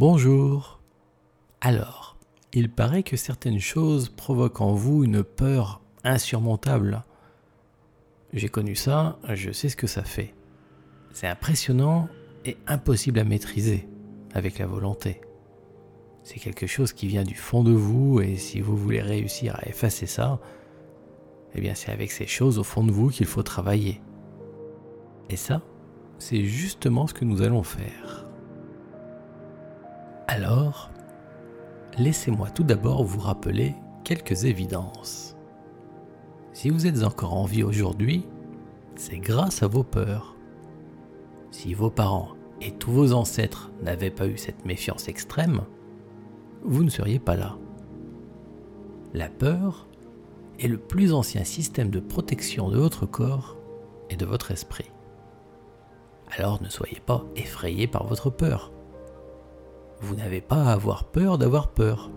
Bonjour. Alors, il paraît que certaines choses provoquent en vous une peur insurmontable. J'ai connu ça, je sais ce que ça fait. C'est impressionnant et impossible à maîtriser avec la volonté. C'est quelque chose qui vient du fond de vous et si vous voulez réussir à effacer ça, eh bien c'est avec ces choses au fond de vous qu'il faut travailler. Et ça, c'est justement ce que nous allons faire. Alors, laissez-moi tout d'abord vous rappeler quelques évidences. Si vous êtes encore en vie aujourd'hui, c'est grâce à vos peurs. Si vos parents et tous vos ancêtres n'avaient pas eu cette méfiance extrême, vous ne seriez pas là. La peur est le plus ancien système de protection de votre corps et de votre esprit. Alors ne soyez pas effrayé par votre peur. Vous n'avez pas à avoir peur d'avoir peur.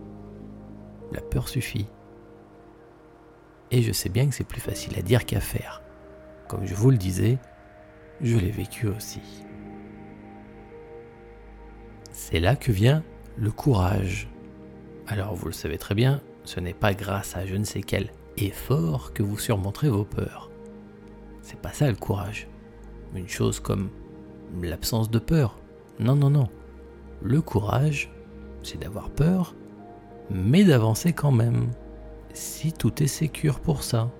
La peur suffit. Et je sais bien que c'est plus facile à dire qu'à faire. Comme je vous le disais, je l'ai vécu aussi. C'est là que vient le courage. Alors vous le savez très bien, ce n'est pas grâce à je ne sais quel effort que vous surmonterez vos peurs. C'est pas ça le courage. Une chose comme l'absence de peur. Non, non, non. Le courage, c'est d'avoir peur, mais d'avancer quand même. Si tout est sécure pour ça.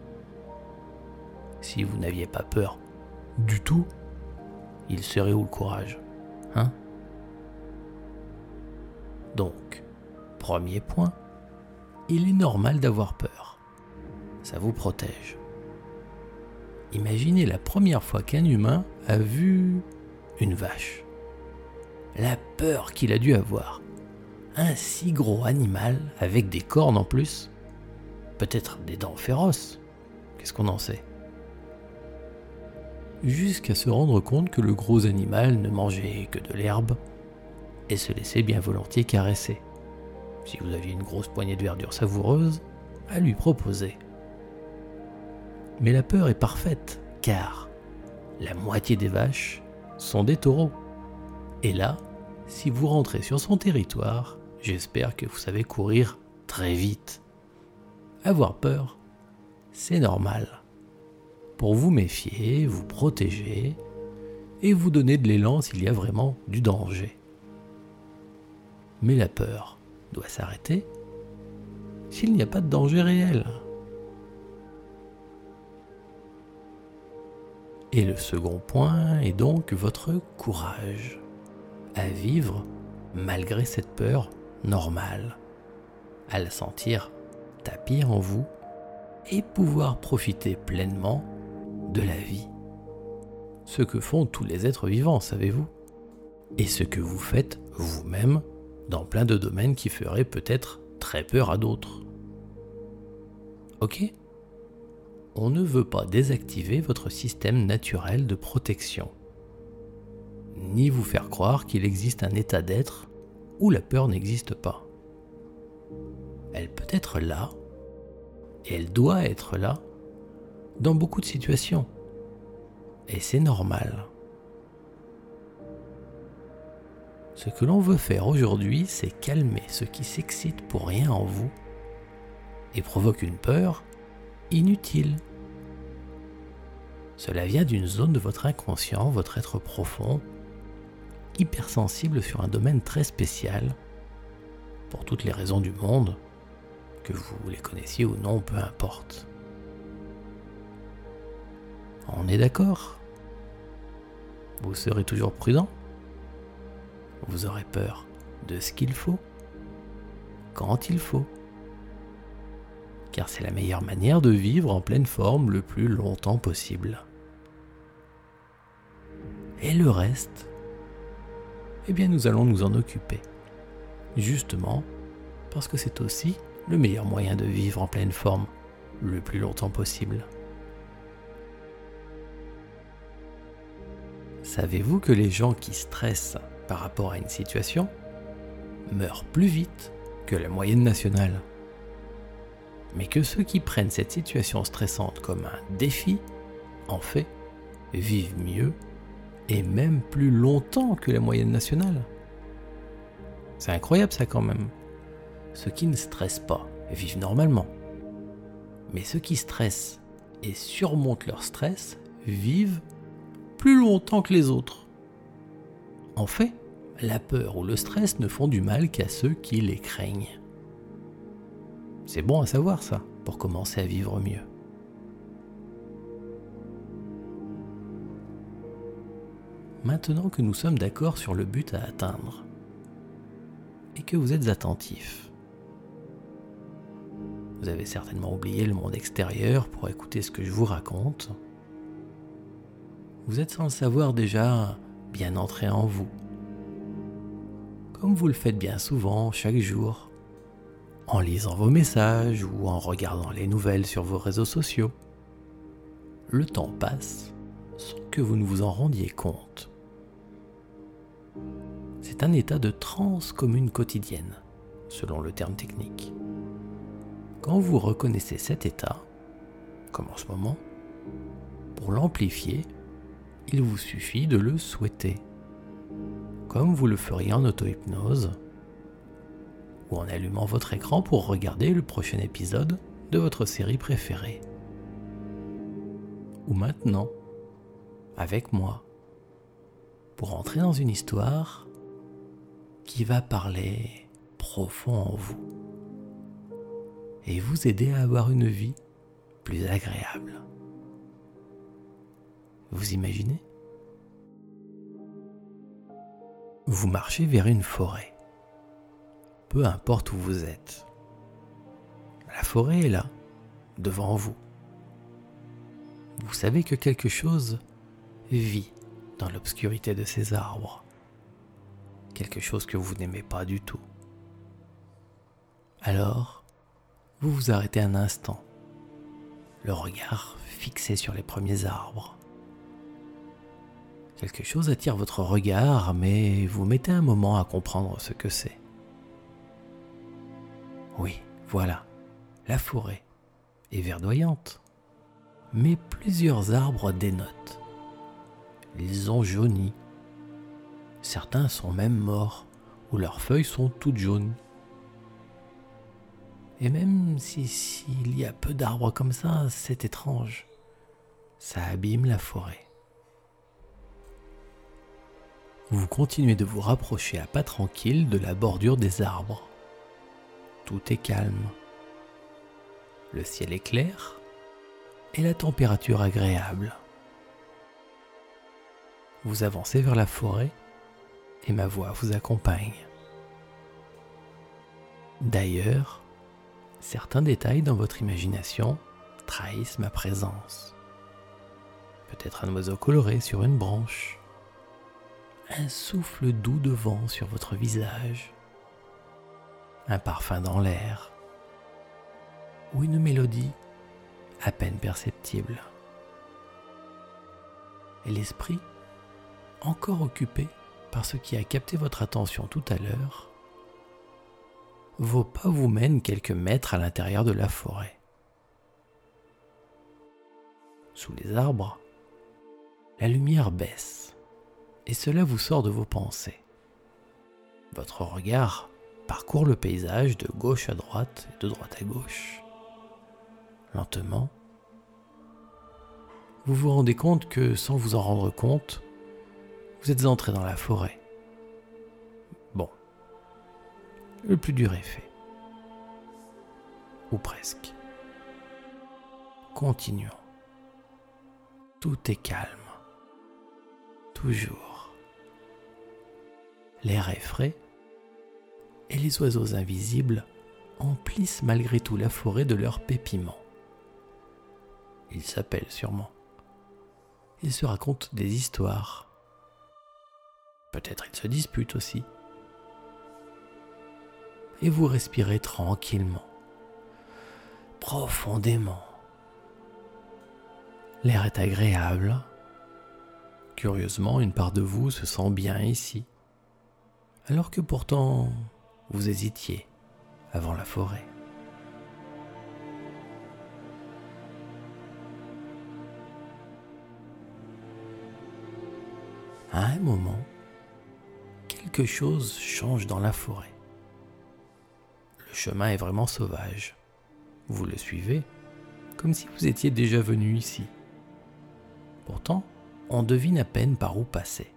Si vous n'aviez pas peur du tout, il serait où le courage Hein? Donc, premier point, il est normal d'avoir peur. Ça vous protège. Imaginez la première fois qu'un humain a vu une vache. La peur qu'il a dû avoir. Un si gros animal avec des cornes en plus. Peut-être des dents féroces. Qu'est-ce qu'on en sait? Jusqu'à se rendre compte que le gros animal ne mangeait que de l'herbe et se laissait bien volontiers caresser. Si vous aviez une grosse poignée de verdure savoureuse, à lui proposer. Mais la peur est parfaite, car la moitié des vaches sont des taureaux. Et là, si vous rentrez sur son territoire, j'espère que vous savez courir très vite. Avoir peur, c'est normal. Pour vous méfier, vous protéger et vous donner de l'élan s'il y a vraiment du danger. Mais la peur doit s'arrêter s'il n'y a pas de danger réel. Et le second point est donc votre courage à vivre malgré cette peur normale, à la sentir tapir en vous et pouvoir profiter pleinement de la vie. Ce que font tous les êtres vivants, savez-vous? Et ce que vous faites vous-même dans plein de domaines qui feraient peut-être très peur à d'autres. Ok? On ne veut pas désactiver votre système naturel de protection, ni vous faire croire qu'il existe un état d'être où la peur n'existe pas. Elle peut être là, et elle doit être là, dans beaucoup de situations. Et c'est normal. Ce que l'on veut faire aujourd'hui, c'est calmer ce qui s'excite pour rien en vous et provoque une peur inutile. Cela vient d'une zone de votre inconscient, votre être profond, hypersensible sur un domaine très spécial, pour toutes les raisons du monde, que vous les connaissiez ou non, peu importe. On est d'accord? Vous serez toujours prudent? Vous aurez peur de ce qu'il faut, quand il faut? Car c'est la meilleure manière de vivre en pleine forme le plus longtemps possible. Et le reste? Eh bien nous allons nous en occuper. Justement parce que c'est aussi le meilleur moyen de vivre en pleine forme le plus longtemps possible. Savez-vous que les gens qui stressent par rapport à une situation meurent plus vite que la moyenne nationale? Mais que ceux qui prennent cette situation stressante comme un défi, en fait, vivent mieux et même plus longtemps que la moyenne nationale. C'est incroyable ça quand même. Ceux qui ne stressent pas vivent normalement. Mais ceux qui stressent et surmontent leur stress vivent plus longtemps que les autres. En fait, la peur ou le stress ne font du mal qu'à ceux qui les craignent. C'est bon à savoir ça, pour commencer à vivre mieux. Maintenant que nous sommes d'accord sur le but à atteindre, et que vous êtes attentif, vous avez certainement oublié le monde extérieur pour écouter ce que je vous raconte. Vous êtes sans le savoir déjà bien entré en vous, comme vous le faites bien souvent chaque jour, en lisant vos messages ou en regardant les nouvelles sur vos réseaux sociaux. Le temps passe sans que vous ne vous en rendiez compte. C'est un état de transe commune quotidienne, selon le terme technique. Quand vous reconnaissez cet état, comme en ce moment, pour l'amplifier, il vous suffit de le souhaiter, comme vous le feriez en auto-hypnose ou en allumant votre écran pour regarder le prochain épisode de votre série préférée. Ou maintenant, avec moi, pour entrer dans une histoire qui va parler profond en vous et vous aider à avoir une vie plus agréable. Vous imaginez? Vous marchez vers une forêt peu importe où vous êtes. La forêt est là, devant vous. Vous savez que quelque chose vit dans l'obscurité de ces arbres. Quelque chose que vous n'aimez pas du tout. Alors, vous vous arrêtez un instant, le regard fixé sur les premiers arbres. Quelque chose attire votre regard, mais vous mettez un moment à comprendre ce que c'est. Oui, voilà, la forêt est verdoyante. Mais plusieurs arbres dénotent. Ils ont jauni. Certains sont même morts, ou leurs feuilles sont toutes jaunes. Et même si s'il y a peu d'arbres comme ça, c'est étrange. Ça abîme la forêt. Vous continuez de vous rapprocher à pas tranquille de la bordure des arbres tout est calme. Le ciel est clair et la température agréable. Vous avancez vers la forêt et ma voix vous accompagne. D'ailleurs, certains détails dans votre imagination trahissent ma présence. Peut-être un oiseau coloré sur une branche, un souffle doux de vent sur votre visage, un parfum dans l'air ou une mélodie à peine perceptible. Et l'esprit, encore occupé par ce qui a capté votre attention tout à l'heure, vos pas vous mènent quelques mètres à l'intérieur de la forêt. Sous les arbres, la lumière baisse et cela vous sort de vos pensées. Votre regard parcourt le paysage de gauche à droite et de droite à gauche. Lentement, vous vous rendez compte que sans vous en rendre compte, vous êtes entré dans la forêt. Bon, le plus dur est fait. Ou presque. Continuons. Tout est calme. Toujours. L'air est frais et les oiseaux invisibles emplissent malgré tout la forêt de leurs pépiments. Ils s'appellent sûrement. Ils se racontent des histoires. Peut-être ils se disputent aussi. Et vous respirez tranquillement, profondément. L'air est agréable. Curieusement, une part de vous se sent bien ici, alors que pourtant vous hésitiez avant la forêt. À un moment, quelque chose change dans la forêt. chemin est vraiment sauvage. Vous le suivez comme si vous étiez déjà venu ici. Pourtant, on devine à peine par où passer.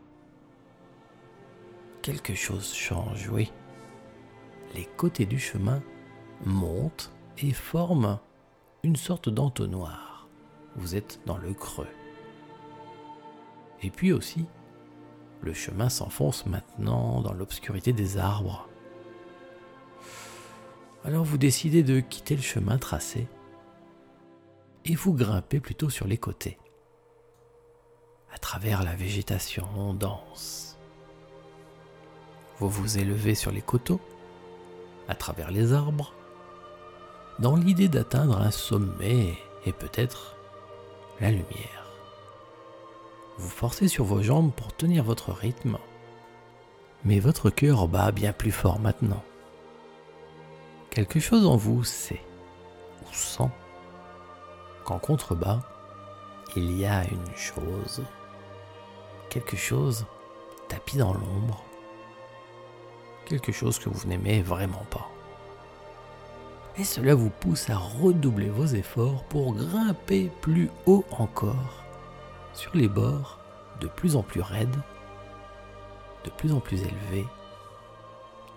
Quelque chose change, oui. Les côtés du chemin montent et forment une sorte d'entonnoir. Vous êtes dans le creux. Et puis aussi, le chemin s'enfonce maintenant dans l'obscurité des arbres. Alors vous décidez de quitter le chemin tracé et vous grimpez plutôt sur les côtés, à travers la végétation dense. Vous vous élevez sur les coteaux, à travers les arbres, dans l'idée d'atteindre un sommet et peut-être la lumière. Vous forcez sur vos jambes pour tenir votre rythme, mais votre cœur bat bien plus fort maintenant. Quelque chose en vous sait ou sent qu'en contrebas, il y a une chose, quelque chose tapis dans l'ombre, quelque chose que vous n'aimez vraiment pas. Et cela vous pousse à redoubler vos efforts pour grimper plus haut encore sur les bords de plus en plus raides, de plus en plus élevés,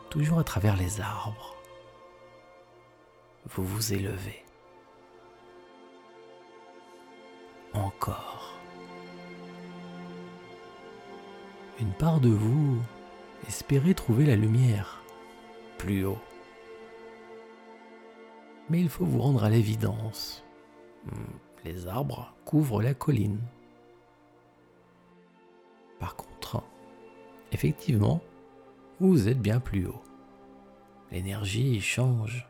toujours à travers les arbres. Vous vous élevez. Encore. Une part de vous espérait trouver la lumière plus haut. Mais il faut vous rendre à l'évidence. Hmm, les arbres couvrent la colline. Par contre, effectivement, vous êtes bien plus haut. L'énergie change.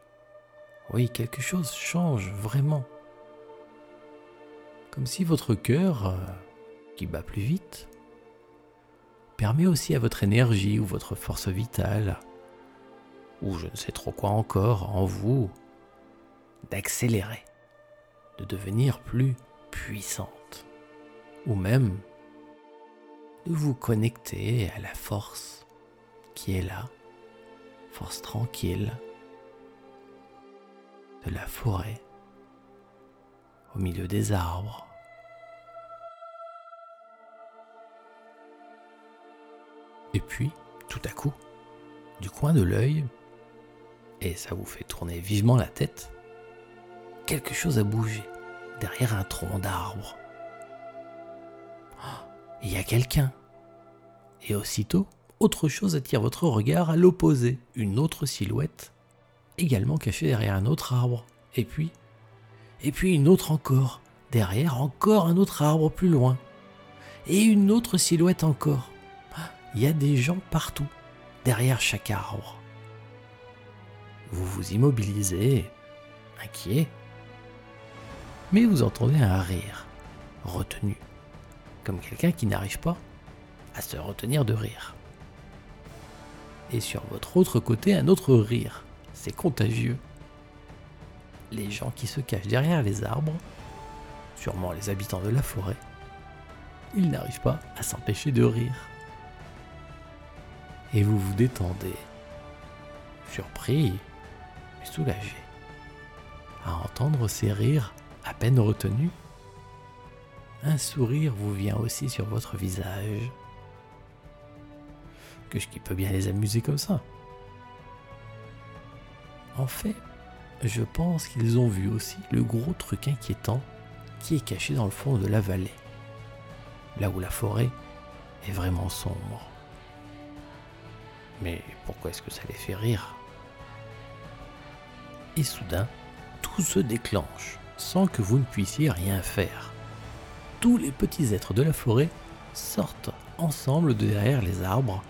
Oui, quelque chose change vraiment. Comme si votre cœur, euh, qui bat plus vite, permet aussi à votre énergie ou votre force vitale, ou je ne sais trop quoi encore en vous, d'accélérer, de devenir plus puissante, ou même de vous connecter à la force qui est là, force tranquille de la forêt, au milieu des arbres. Et puis, tout à coup, du coin de l'œil, et ça vous fait tourner vivement la tête, quelque chose a bougé derrière un tronc d'arbre il y a quelqu'un. Et aussitôt, autre chose attire votre regard à l'opposé, une autre silhouette, également cachée derrière un autre arbre. Et puis, et puis une autre encore, derrière encore un autre arbre plus loin. Et une autre silhouette encore. Il y a des gens partout, derrière chaque arbre. Vous vous immobilisez, inquiet, mais vous entendez un rire, retenu comme quelqu'un qui n'arrive pas à se retenir de rire. Et sur votre autre côté, un autre rire. C'est contagieux. Les gens qui se cachent derrière les arbres, sûrement les habitants de la forêt, ils n'arrivent pas à s'empêcher de rire. Et vous vous détendez, surpris mais soulagé, à entendre ces rires à peine retenus un sourire vous vient aussi sur votre visage. Que ce qui peut bien les amuser comme ça. En fait, je pense qu'ils ont vu aussi le gros truc inquiétant qui est caché dans le fond de la vallée, là où la forêt est vraiment sombre. Mais pourquoi est-ce que ça les fait rire? Et soudain, tout se déclenche sans que vous ne puissiez rien faire tous les petits êtres de la forêt sortent ensemble de derrière les arbres,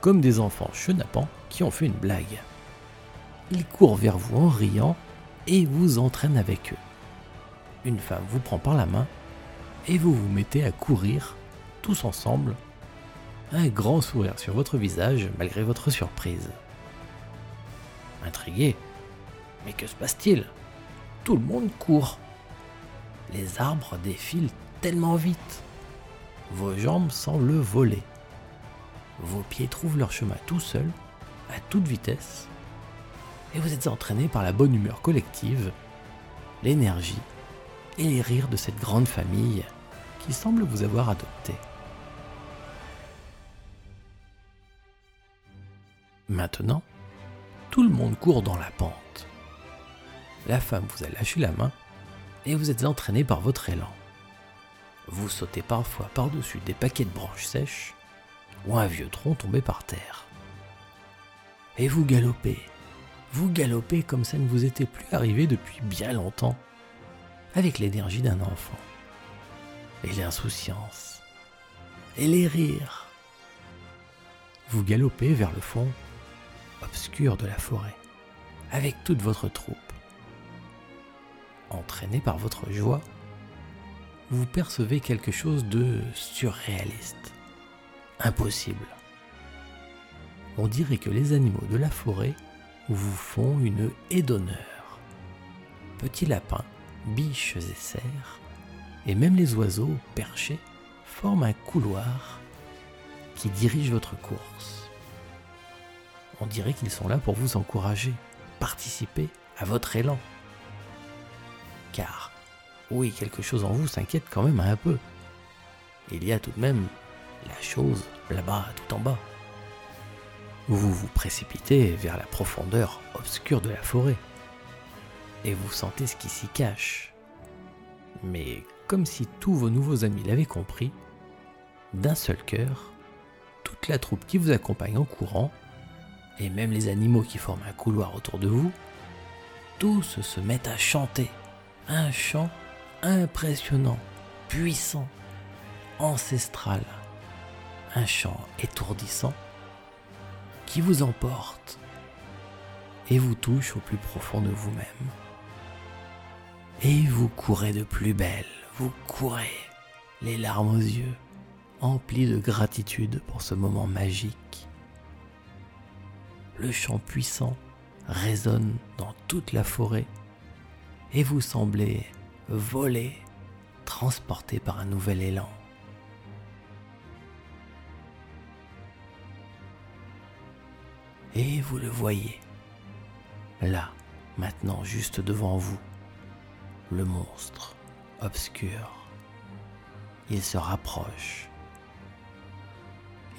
comme des enfants chenapans qui ont fait une blague. Ils courent vers vous en riant et vous entraînent avec eux. Une femme vous prend par la main et vous vous mettez à courir tous ensemble, un grand sourire sur votre visage malgré votre surprise. Intrigué, mais que se passe-t-il? Tout le monde court. Les arbres défilent tellement vite. Vos jambes semblent voler. Vos pieds trouvent leur chemin tout seuls, à toute vitesse. et vous êtes entraîné par la bonne humeur collective, l'énergie et les rires de cette grande famille qui semble vous avoir adopté. Maintenant, tout le monde court dans la pente. La femme vous a lâché la main et vous êtes entraîné par votre élan. Vous sautez parfois par-dessus des paquets de branches sèches ou un vieux tronc tombé par terre. Et vous galopez, vous galopez comme ça ne vous était plus arrivé depuis bien longtemps, avec l'énergie d'un enfant, et l'insouciance, et les rires. Vous galopez vers le fond obscur de la forêt, avec toute votre troupe. Entraîné par votre joie, vous percevez quelque chose de surréaliste, impossible. On dirait que les animaux de la forêt vous font une haie d'honneur. Petits lapins, biches et cerfs, et même les oiseaux perchés forment un couloir qui dirige votre course. On dirait qu'ils sont là pour vous encourager, participer à votre élan. Car, oui, quelque chose en vous s'inquiète quand même un peu. Il y a tout de même la chose là-bas, tout en bas. Vous vous précipitez vers la profondeur obscure de la forêt. Et vous sentez ce qui s'y cache. Mais comme si tous vos nouveaux amis l'avaient compris, d'un seul cœur, toute la troupe qui vous accompagne en courant, et même les animaux qui forment un couloir autour de vous, tous se mettent à chanter. Un chant impressionnant, puissant, ancestral. Un chant étourdissant qui vous emporte et vous touche au plus profond de vous-même. Et vous courez de plus belle, vous courez, les larmes aux yeux, emplis de gratitude pour ce moment magique. Le chant puissant résonne dans toute la forêt et vous semblez voler, transporté par un nouvel élan. Et vous le voyez, là, maintenant, juste devant vous, le monstre, obscur. Il se rapproche.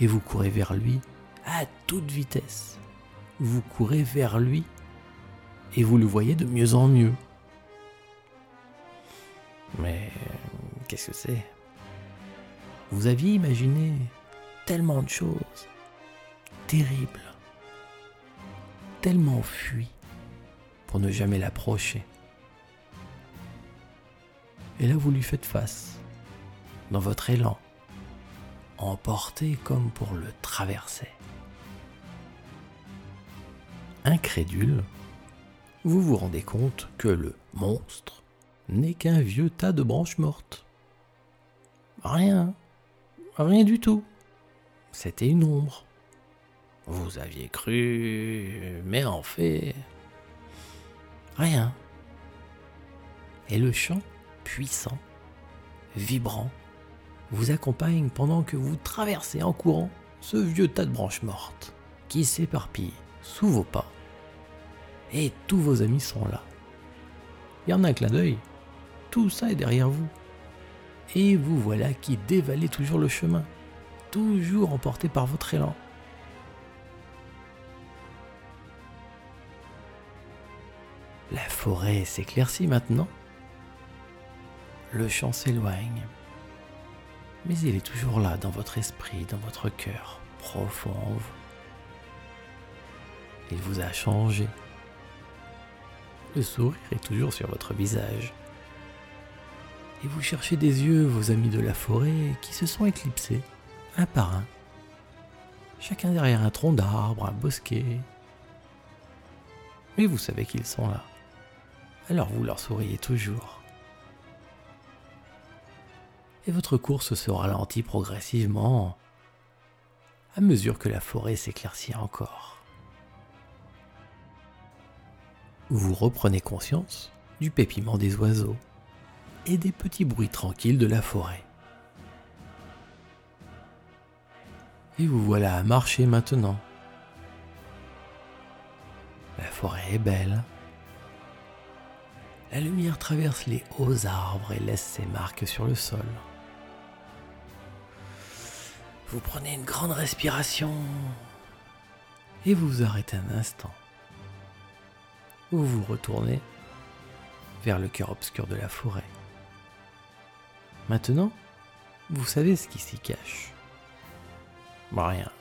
Et vous courez vers lui à toute vitesse. Vous courez vers lui et vous le voyez de mieux en mieux. Mais qu'est-ce que c'est? Vous aviez imaginé tellement de choses terribles tellement fui pour ne jamais l'approcher. Et là, vous lui faites face, dans votre élan, emporté comme pour le traverser. Incrédule, vous vous rendez compte que le monstre n'est qu'un vieux tas de branches mortes. Rien, rien du tout. C'était une ombre. Vous aviez cru, mais en fait, rien. Et le chant, puissant, vibrant, vous accompagne pendant que vous traversez en courant ce vieux tas de branches mortes qui s'éparpille sous vos pas. Et tous vos amis sont là. Il y en a un clin d'œil. Tout ça est derrière vous. Et vous voilà qui dévalez toujours le chemin, toujours emporté par votre élan. La forêt s'éclaircit maintenant. Le chant s'éloigne. Mais il est toujours là dans votre esprit, dans votre cœur, profond en vous. Il vous a changé. Le sourire est toujours sur votre visage. Et vous cherchez des yeux vos amis de la forêt qui se sont éclipsés, un par un. Chacun derrière un tronc d'arbre, un bosquet. Mais vous savez qu'ils sont là alors vous leur souriez toujours. Et votre course se ralentit progressivement à mesure que la forêt s'éclaircit encore. Vous reprenez conscience du pépiment des oiseaux et des petits bruits tranquilles de la forêt. Et vous voilà à marcher maintenant. La forêt est belle. La lumière traverse les hauts arbres et laisse ses marques sur le sol. Vous prenez une grande respiration et vous vous arrêtez un instant. Vous vous retournez vers le cœur obscur de la forêt. Maintenant, vous savez ce qui s'y cache. Bah, rien.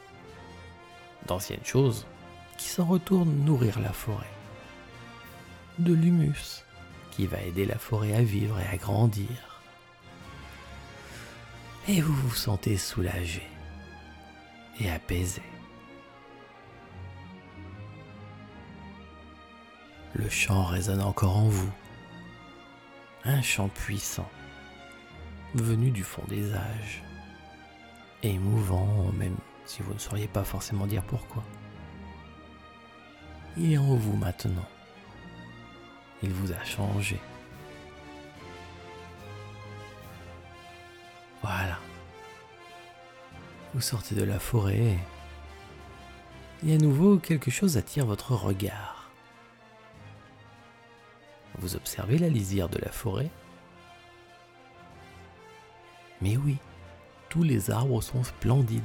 D'anciennes choses qui s'en retournent nourrir la forêt. De l'humus qui va aider la forêt à vivre et à grandir. Et vous vous sentez soulagé et apaisé. Le chant résonne encore en vous. Un chant puissant, venu du fond des âges, émouvant même si vous ne sauriez pas forcément dire pourquoi. Il est en vous maintenant. Il vous a changé. Voilà. Vous sortez de la forêt et à nouveau quelque chose attire votre regard. Vous observez la lisière de la forêt Mais oui, tous les arbres sont splendides,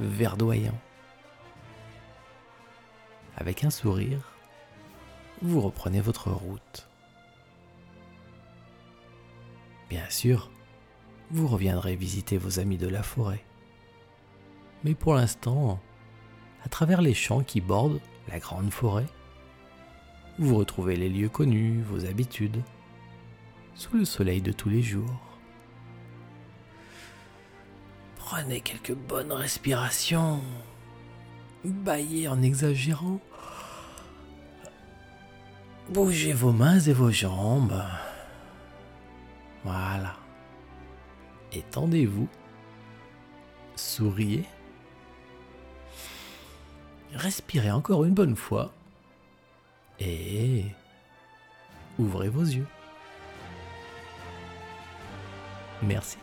verdoyants. Avec un sourire, vous reprenez votre route. Bien sûr, vous reviendrez visiter vos amis de la forêt. Mais pour l'instant, à travers les champs qui bordent la grande forêt, vous retrouvez les lieux connus, vos habitudes, sous le soleil de tous les jours. Prenez quelques bonnes respirations. Baillez en exagérant. Bougez vos mains et vos jambes. Voilà. Étendez-vous. Souriez. Respirez encore une bonne fois. Et ouvrez vos yeux. Merci.